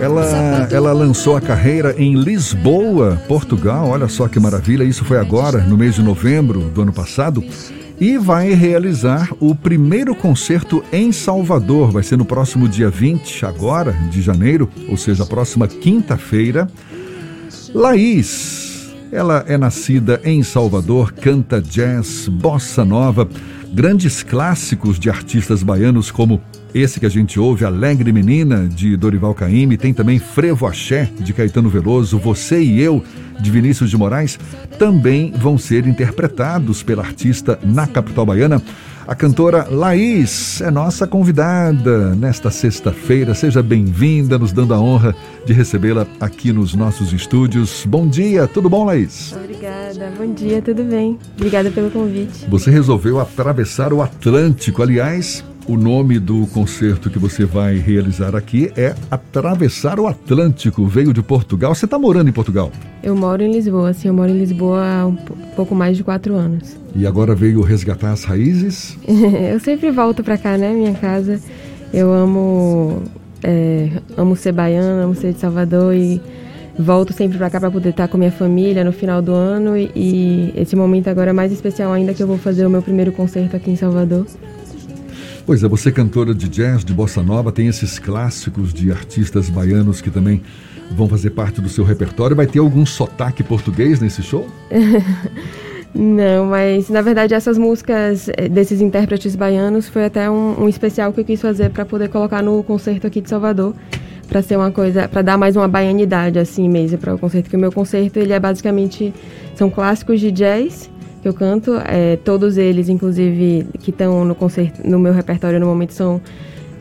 Ela, ela lançou a carreira em Lisboa, Portugal. Olha só que maravilha. Isso foi agora, no mês de novembro do ano passado. E vai realizar o primeiro concerto em Salvador. Vai ser no próximo dia 20, agora, de janeiro, ou seja, a próxima quinta-feira. Laís, ela é nascida em Salvador, canta jazz, bossa nova, grandes clássicos de artistas baianos como esse que a gente ouve, Alegre Menina, de Dorival Caymmi, tem também Frevo Axé, de Caetano Veloso, Você e Eu, de Vinícius de Moraes, também vão ser interpretados pela artista na capital baiana. A cantora Laís é nossa convidada nesta sexta-feira. Seja bem-vinda, nos dando a honra de recebê-la aqui nos nossos estúdios. Bom dia, tudo bom, Laís? Obrigada, bom dia, tudo bem. Obrigada pelo convite. Você resolveu atravessar o Atlântico, aliás, o nome do concerto que você vai realizar aqui é Atravessar o Atlântico. Veio de Portugal. Você está morando em Portugal? Eu moro em Lisboa, sim. Eu moro em Lisboa há um pouco mais de quatro anos. E agora veio resgatar as raízes? eu sempre volto para cá, né? Minha casa. Eu amo, é, amo ser baiana, amo ser de Salvador e volto sempre para cá para poder estar com minha família no final do ano. E, e esse momento agora é mais especial ainda que eu vou fazer o meu primeiro concerto aqui em Salvador. Pois é, você cantora de jazz, de bossa nova, tem esses clássicos de artistas baianos que também vão fazer parte do seu repertório. Vai ter algum sotaque português nesse show? Não, mas na verdade essas músicas eh, desses intérpretes baianos foi até um, um especial que eu quis fazer para poder colocar no concerto aqui de Salvador, para ser uma coisa, para dar mais uma baianidade assim mesmo para o concerto. Que o meu concerto ele é basicamente são clássicos de jazz que eu canto. É, todos eles, inclusive, que estão no concerto, no meu repertório no momento, são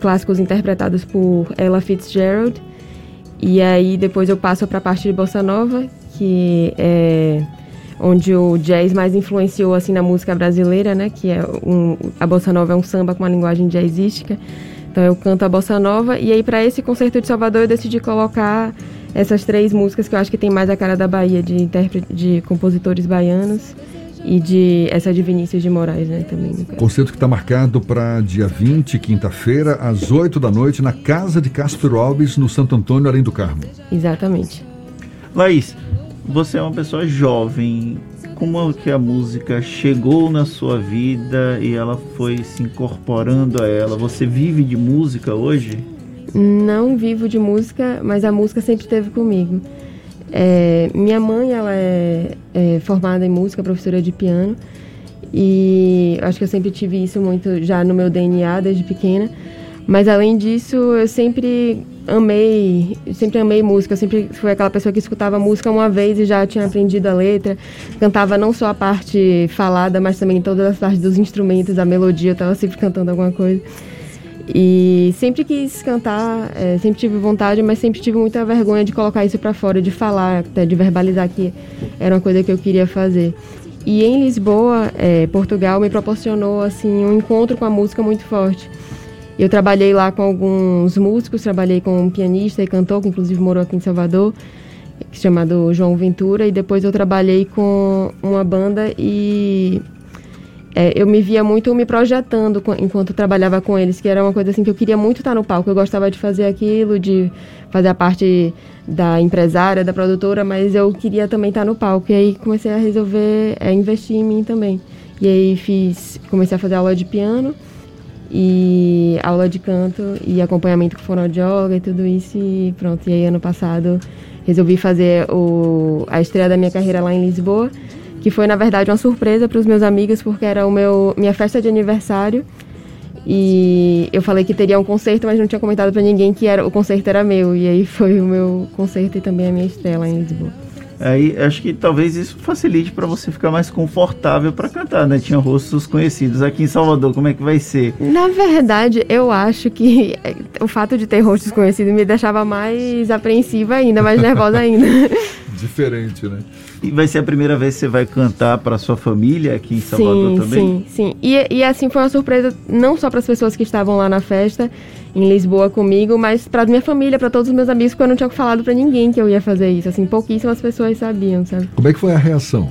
clássicos interpretados por Ella Fitzgerald. E aí depois eu passo para a parte de bossa nova, que é onde o jazz mais influenciou assim na música brasileira, né? Que é um, a bossa nova é um samba com uma linguagem jazzística. Então eu canto a bossa nova e aí para esse concerto de Salvador eu decidi colocar essas três músicas que eu acho que tem mais a cara da Bahia de de compositores baianos e de essa de Vinícius de Moraes, né, também. Concerto que está marcado para dia 20, quinta-feira, às 8 da noite, na casa de Castro Alves, no Santo Antônio, além do Carmo. Exatamente. Laís, você é uma pessoa jovem. Como é que a música chegou na sua vida e ela foi se incorporando a ela? Você vive de música hoje? Não vivo de música, mas a música sempre esteve comigo. É, minha mãe, ela é, é, formada em música, professora de piano. E acho que eu sempre tive isso muito já no meu DNA desde pequena. Mas além disso, eu sempre amei, sempre amei música. Eu sempre fui aquela pessoa que escutava música uma vez e já tinha aprendido a letra. Cantava não só a parte falada, mas também todas as partes dos instrumentos, a melodia. Eu estava sempre cantando alguma coisa. E sempre quis cantar, é, sempre tive vontade, mas sempre tive muita vergonha de colocar isso para fora, de falar, até de verbalizar que era uma coisa que eu queria fazer. E em Lisboa, é, Portugal, me proporcionou assim um encontro com a música muito forte. Eu trabalhei lá com alguns músicos, trabalhei com um pianista e cantor, que inclusive morou aqui em Salvador, chamado João Ventura, e depois eu trabalhei com uma banda e é, eu me via muito me projetando enquanto trabalhava com eles, que era uma coisa assim que eu queria muito estar no palco. Eu gostava de fazer aquilo, de fazer a parte da empresária, da produtora, mas eu queria também estar no palco. E aí comecei a resolver é, investir em mim também. E aí fiz, comecei a fazer aula de piano e aula de canto e acompanhamento com fonoaudióloga e tudo isso e pronto. E aí ano passado resolvi fazer o, a estreia da minha carreira lá em Lisboa que foi na verdade uma surpresa para os meus amigos porque era o meu minha festa de aniversário e eu falei que teria um concerto, mas não tinha comentado para ninguém que era o concerto era meu e aí foi o meu concerto e também a minha estrela em Lisboa. Aí acho que talvez isso facilite para você ficar mais confortável para cantar, né? Tinha rostos conhecidos aqui em Salvador, como é que vai ser? Na verdade, eu acho que o fato de ter rostos conhecidos me deixava mais apreensiva ainda, mais nervosa ainda. Diferente, né? E vai ser a primeira vez que você vai cantar para sua família aqui em Salvador sim, também? Sim, sim. E, e assim foi uma surpresa não só para as pessoas que estavam lá na festa em Lisboa comigo, mas para minha família, para todos os meus amigos, porque eu não tinha falado para ninguém que eu ia fazer isso. Assim, pouquíssimas pessoas sabiam, sabe? Como é que foi a reação?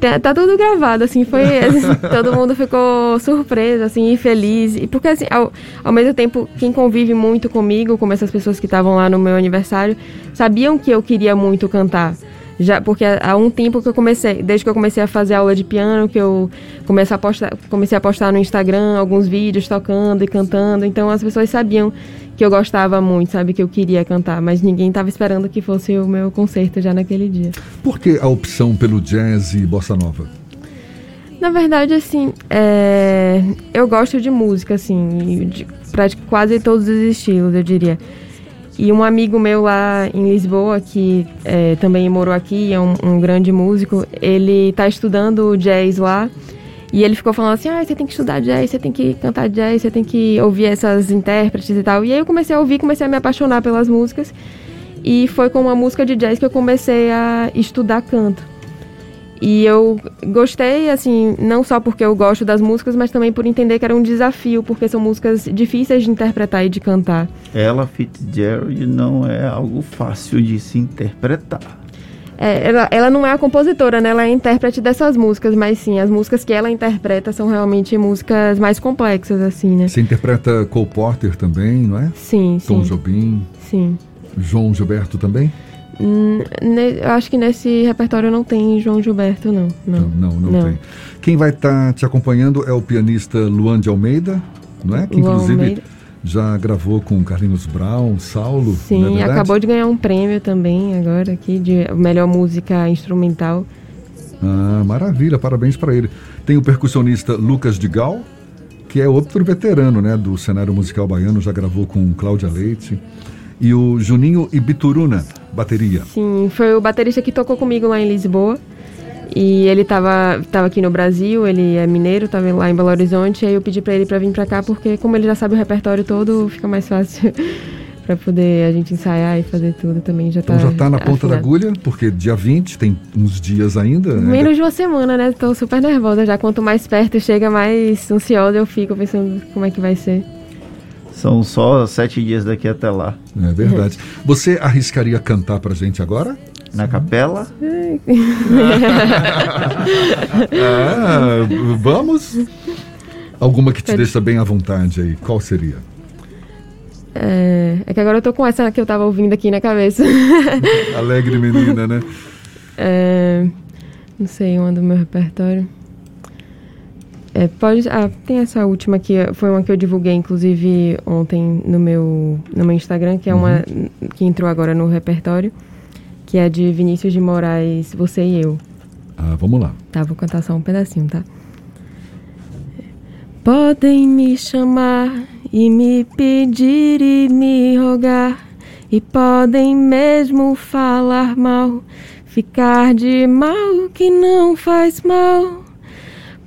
Tá, tá tudo gravado, assim, foi. todo mundo ficou surpreso, assim, e feliz. E porque, assim, ao, ao mesmo tempo, quem convive muito comigo, como essas pessoas que estavam lá no meu aniversário, sabiam que eu queria muito cantar. Já, porque há um tempo que eu comecei, desde que eu comecei a fazer aula de piano, que eu comecei a postar, comecei a postar no Instagram alguns vídeos tocando e cantando, então as pessoas sabiam que eu gostava muito, sabe, que eu queria cantar, mas ninguém estava esperando que fosse o meu concerto já naquele dia. Por que a opção pelo jazz e bossa nova? Na verdade, assim, é... eu gosto de música, assim, de quase todos os estilos, eu diria. E um amigo meu lá em Lisboa, que é, também morou aqui, é um, um, grande músico, ele está estudando jazz lá. E ele ficou falando assim: ah, você tem que estudar jazz, você tem que cantar jazz, você tem que ouvir essas intérpretes e tal. E aí eu comecei a ouvir, comecei a me apaixonar pelas músicas. E foi com uma música de jazz que eu comecei a estudar canto. E eu gostei, assim, não só porque eu gosto das músicas, mas também por entender que era um desafio, porque são músicas difíceis de interpretar e de cantar. Ella Fitzgerald não é algo fácil de se interpretar. É, ela, ela não é a compositora, né? Ela é a intérprete dessas músicas, mas sim, as músicas que ela interpreta são realmente músicas mais complexas, assim, né? Você interpreta Cole Porter também, não é? Sim, Tom sim. Jobim. Sim. João Gilberto também? Eu acho que nesse repertório não tem João Gilberto, não. Não, não, não, não tem. Quem vai estar tá te acompanhando é o pianista Luan de Almeida, não é? Que Luan inclusive Almeida. já gravou com Carlinhos Brown, Saulo. É Sim, é acabou de ganhar um prêmio também agora aqui de melhor música instrumental. Ah, maravilha, parabéns para ele. Tem o percussionista Lucas de Gal, que é outro veterano, né, do cenário musical baiano, já gravou com Cláudia Leite e o Juninho Ibituruna, bateria. Sim, foi o baterista que tocou comigo lá em Lisboa. E ele estava tava aqui no Brasil, ele é mineiro, estava lá em Belo Horizonte, aí eu pedi para ele para vir para cá, porque como ele já sabe o repertório todo, fica mais fácil para poder a gente ensaiar e fazer tudo também. Já então tá já está na ponta afinado. da agulha, porque dia 20, tem uns dias ainda. Né? Menos de uma semana, né? Estou super nervosa já. Quanto mais perto chega, mais ansiosa eu fico pensando como é que vai ser. São só sete dias daqui até lá. É verdade. Você arriscaria cantar pra gente agora? Na capela? ah, vamos? Alguma que te Pode. deixa bem à vontade aí, qual seria? É, é, que agora eu tô com essa que eu tava ouvindo aqui na cabeça. Alegre menina, né? É, não sei, uma do meu repertório. É, pode, ah, tem essa última aqui, foi uma que eu divulguei, inclusive, ontem no meu, no meu Instagram, que é uma uhum. que entrou agora no repertório, que é de Vinícius de Moraes, Você e Eu. Ah, vamos lá. Tá, vou cantar só um pedacinho, tá? Podem me chamar e me pedir e me rogar, e podem mesmo falar mal, ficar de mal que não faz mal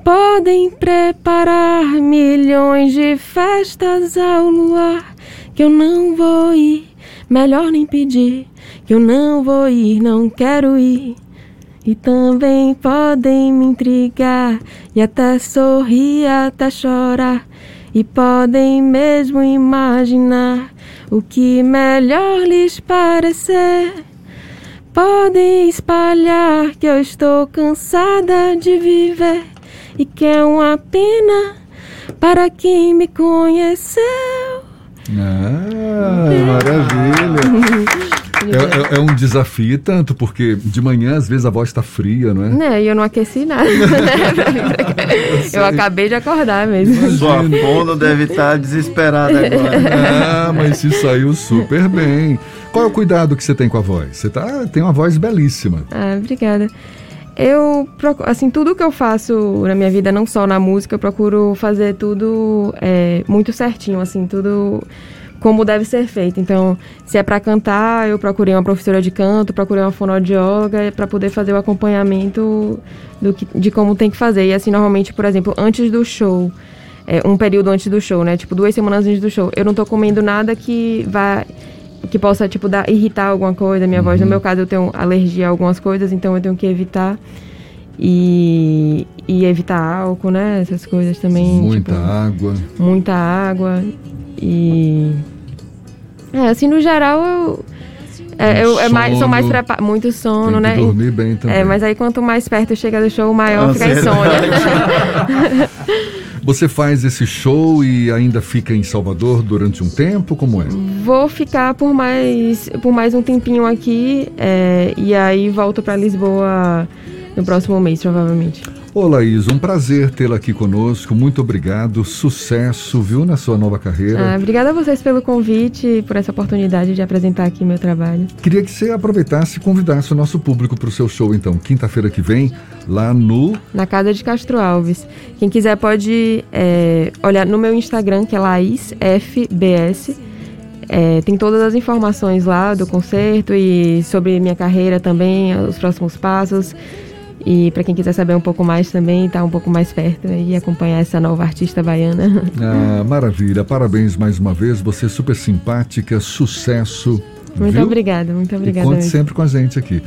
podem preparar milhões de festas ao luar que eu não vou ir, melhor nem pedir, que eu não vou ir, não quero ir. E também podem me intrigar e até sorrir, até chorar. E podem mesmo imaginar o que melhor lhes parecer. Podem espalhar que eu estou cansada de viver e que é uma pena para quem me conheceu. Ah, maravilha! É, é, é, um desafio tanto, porque de manhã às vezes a voz está fria, não é? Né, e eu não aqueci nada. eu acabei de acordar mesmo. Imagina. Sua fono deve estar tá desesperada agora. Ah, mas se saiu super bem. Qual é o cuidado que você tem com a voz? Você tá, tem uma voz belíssima. Ah, obrigada. Eu, assim, tudo que eu faço na minha vida, não só na música, eu procuro fazer tudo é, muito certinho, assim, tudo como deve ser feito. Então, se é para cantar, eu procurei uma professora de canto, procurei uma fonoaudióloga para poder fazer o acompanhamento do que, de como tem que fazer. E assim, normalmente, por exemplo, antes do show, é, um período antes do show, né? Tipo, duas semanas antes do show, eu não tô comendo nada que vá que possa, tipo, dar, irritar alguma coisa, minha uhum. voz. No uhum. meu caso, eu tenho alergia a algumas coisas, então eu tenho que evitar. E, e evitar álcool, né? Essas coisas também. Muita tipo, água. Muita água. E. É, assim, no geral, eu, É, eu, é mais, sou mais preparada, muito sono, tem né? Dormir bem também. É, mas aí quanto mais perto chega do show, maior fica a insônia. Você faz esse show e ainda fica em Salvador durante um tempo? Como é? Vou ficar por mais, por mais um tempinho aqui é, e aí volto para Lisboa no próximo mês, provavelmente. Ô Laís, um prazer tê-la aqui conosco. Muito obrigado. Sucesso, viu, na sua nova carreira. Ah, obrigada a vocês pelo convite e por essa oportunidade de apresentar aqui meu trabalho. Queria que você aproveitasse e convidasse o nosso público para o seu show, então, quinta-feira que vem, lá no. Na Casa de Castro Alves. Quem quiser pode é, olhar no meu Instagram, que é LaísFBS. É, tem todas as informações lá do concerto e sobre minha carreira também, os próximos passos. E para quem quiser saber um pouco mais também, estar tá um pouco mais perto e acompanhar essa nova artista baiana. Ah, maravilha. Parabéns mais uma vez. Você é super simpática, sucesso. Muito viu? obrigada, muito obrigada. E conte sempre com a gente aqui.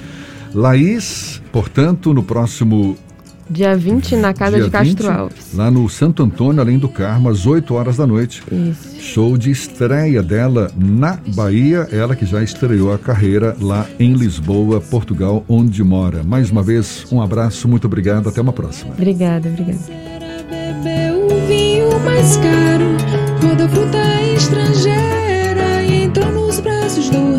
Laís, portanto, no próximo Dia 20, na Casa Dia de Castro 20, Alves. Lá no Santo Antônio, além do Carmo, às 8 horas da noite. Isso. Show de estreia dela na Bahia, ela que já estreou a carreira lá em Lisboa, Portugal, onde mora. Mais uma vez, um abraço, muito obrigado, até uma próxima. Obrigada, obrigada. Bebeu o vinho mais caro, roda fruta estrangeira e entrou nos braços do